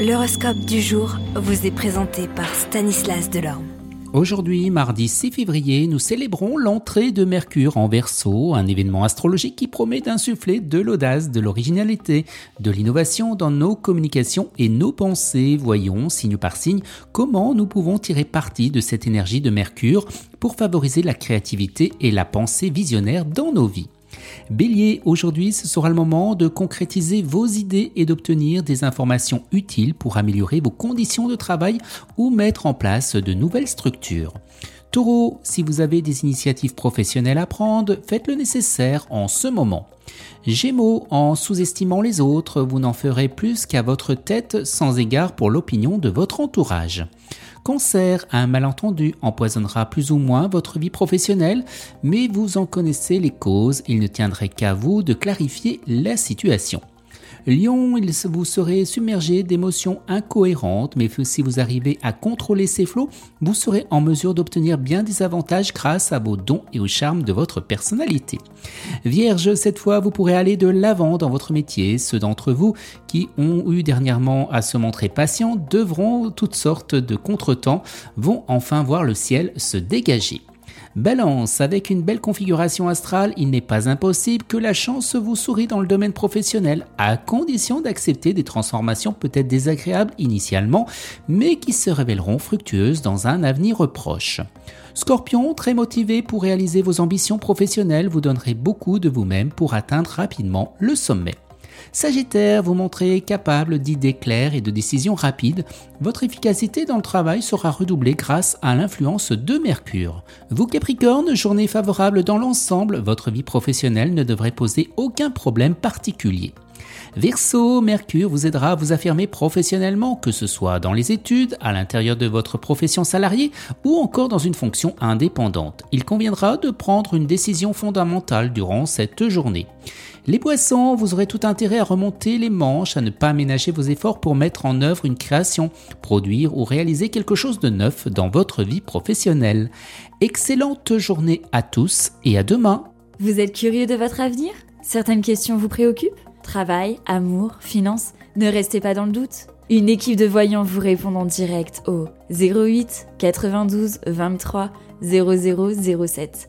L'horoscope du jour vous est présenté par Stanislas Delorme. Aujourd'hui, mardi 6 février, nous célébrons l'entrée de Mercure en Verseau, un événement astrologique qui promet d'insuffler de l'audace, de l'originalité, de l'innovation dans nos communications et nos pensées. Voyons, signe par signe, comment nous pouvons tirer parti de cette énergie de Mercure pour favoriser la créativité et la pensée visionnaire dans nos vies. Bélier, aujourd'hui ce sera le moment de concrétiser vos idées et d'obtenir des informations utiles pour améliorer vos conditions de travail ou mettre en place de nouvelles structures. Taureau, si vous avez des initiatives professionnelles à prendre, faites le nécessaire en ce moment. Gémeaux, en sous-estimant les autres, vous n'en ferez plus qu'à votre tête sans égard pour l'opinion de votre entourage. Cancer, un malentendu empoisonnera plus ou moins votre vie professionnelle, mais vous en connaissez les causes, il ne tiendrait qu'à vous de clarifier la situation. Lion, vous serez submergé d'émotions incohérentes, mais si vous arrivez à contrôler ces flots, vous serez en mesure d'obtenir bien des avantages grâce à vos dons et au charme de votre personnalité. Vierge, cette fois, vous pourrez aller de l'avant dans votre métier. Ceux d'entre vous qui ont eu dernièrement à se montrer patients devront toutes sortes de contretemps, vont enfin voir le ciel se dégager. Balance, avec une belle configuration astrale, il n'est pas impossible que la chance vous sourie dans le domaine professionnel, à condition d'accepter des transformations peut-être désagréables initialement, mais qui se révéleront fructueuses dans un avenir proche. Scorpion, très motivé pour réaliser vos ambitions professionnelles, vous donnerez beaucoup de vous-même pour atteindre rapidement le sommet. Sagittaire, vous montrez capable d'idées claires et de décisions rapides. Votre efficacité dans le travail sera redoublée grâce à l'influence de Mercure. Vous Capricorne, journée favorable dans l'ensemble, votre vie professionnelle ne devrait poser aucun problème particulier. Verseau, Mercure vous aidera à vous affirmer professionnellement, que ce soit dans les études, à l'intérieur de votre profession salariée ou encore dans une fonction indépendante. Il conviendra de prendre une décision fondamentale durant cette journée. Les poissons, vous aurez tout intérêt à remonter les manches, à ne pas ménager vos efforts pour mettre en œuvre une création, produire ou réaliser quelque chose de neuf dans votre vie professionnelle. Excellente journée à tous et à demain. Vous êtes curieux de votre avenir? Certaines questions vous préoccupent? Travail, amour, finances Ne restez pas dans le doute. Une équipe de voyants vous répond en direct au 08 92 23 0007.